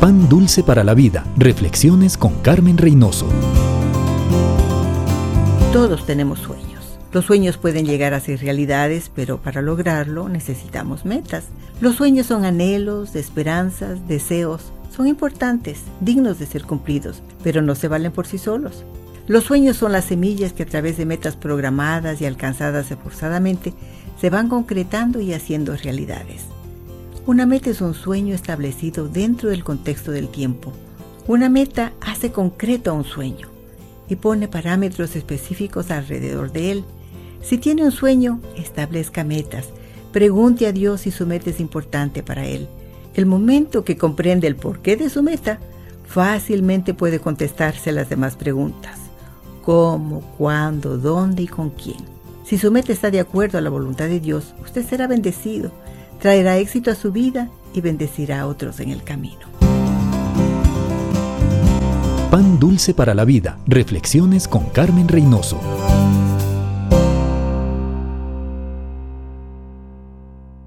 Pan Dulce para la Vida. Reflexiones con Carmen Reynoso. Todos tenemos sueños. Los sueños pueden llegar a ser realidades, pero para lograrlo necesitamos metas. Los sueños son anhelos, esperanzas, deseos. Son importantes, dignos de ser cumplidos, pero no se valen por sí solos. Los sueños son las semillas que a través de metas programadas y alcanzadas esforzadamente se van concretando y haciendo realidades. Una meta es un sueño establecido dentro del contexto del tiempo. Una meta hace concreto a un sueño y pone parámetros específicos alrededor de él. Si tiene un sueño, establezca metas. Pregunte a Dios si su meta es importante para él. El momento que comprende el porqué de su meta, fácilmente puede contestarse las demás preguntas. ¿Cómo, cuándo, dónde y con quién? Si su meta está de acuerdo a la voluntad de Dios, usted será bendecido traerá éxito a su vida y bendecirá a otros en el camino. Pan dulce para la vida. Reflexiones con Carmen Reynoso.